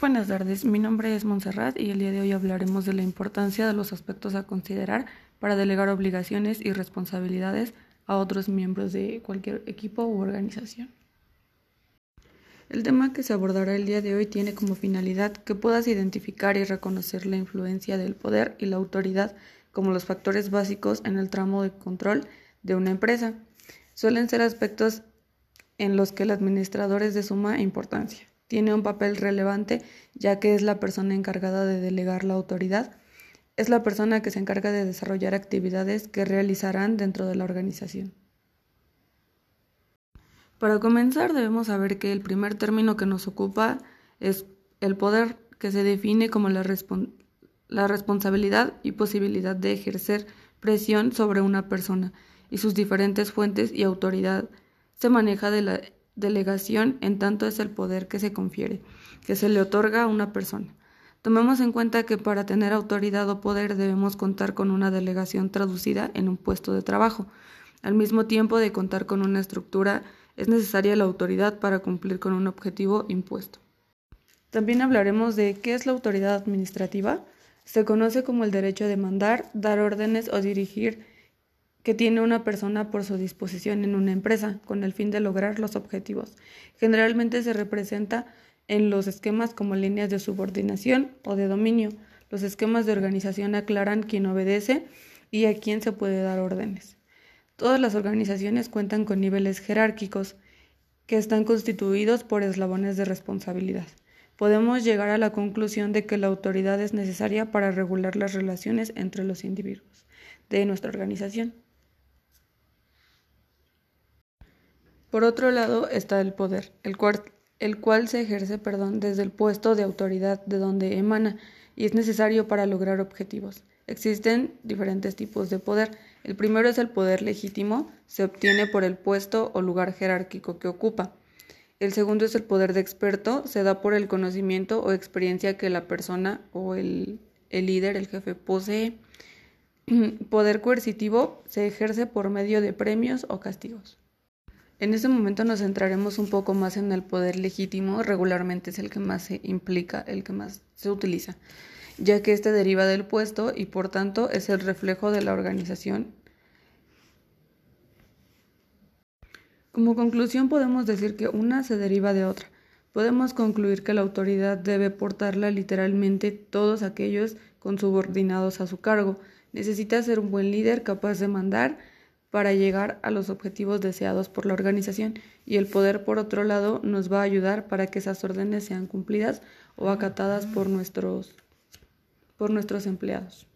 Buenas tardes, mi nombre es Montserrat y el día de hoy hablaremos de la importancia de los aspectos a considerar para delegar obligaciones y responsabilidades a otros miembros de cualquier equipo u organización. El tema que se abordará el día de hoy tiene como finalidad que puedas identificar y reconocer la influencia del poder y la autoridad como los factores básicos en el tramo de control de una empresa. Suelen ser aspectos en los que el administrador es de suma importancia tiene un papel relevante ya que es la persona encargada de delegar la autoridad. Es la persona que se encarga de desarrollar actividades que realizarán dentro de la organización. Para comenzar debemos saber que el primer término que nos ocupa es el poder, que se define como la, la responsabilidad y posibilidad de ejercer presión sobre una persona y sus diferentes fuentes y autoridad. Se maneja de la Delegación, en tanto, es el poder que se confiere, que se le otorga a una persona. Tomemos en cuenta que para tener autoridad o poder debemos contar con una delegación traducida en un puesto de trabajo. Al mismo tiempo de contar con una estructura, es necesaria la autoridad para cumplir con un objetivo impuesto. También hablaremos de qué es la autoridad administrativa. Se conoce como el derecho de mandar, dar órdenes o dirigir que tiene una persona por su disposición en una empresa con el fin de lograr los objetivos. Generalmente se representa en los esquemas como líneas de subordinación o de dominio. Los esquemas de organización aclaran quién obedece y a quién se puede dar órdenes. Todas las organizaciones cuentan con niveles jerárquicos que están constituidos por eslabones de responsabilidad. Podemos llegar a la conclusión de que la autoridad es necesaria para regular las relaciones entre los individuos de nuestra organización. Por otro lado está el poder, el cual, se ejerce perdón, desde el puesto de autoridad de donde emana y es necesario para lograr objetivos. Existen diferentes tipos de poder. El primero es el poder legítimo, se obtiene por el puesto o lugar jerárquico que ocupa. El segundo es el poder de experto, se da por el conocimiento o experiencia que la persona o el, el líder, el jefe, posee. Poder coercitivo se ejerce por medio de premios o castigos. En este momento nos centraremos un poco más en el poder legítimo, regularmente es el que más se implica, el que más se utiliza, ya que este deriva del puesto y por tanto es el reflejo de la organización. Como conclusión podemos decir que una se deriva de otra. Podemos concluir que la autoridad debe portarla literalmente todos aquellos con subordinados a su cargo. Necesita ser un buen líder capaz de mandar, para llegar a los objetivos deseados por la organización y el poder, por otro lado, nos va a ayudar para que esas órdenes sean cumplidas o acatadas por nuestros, por nuestros empleados.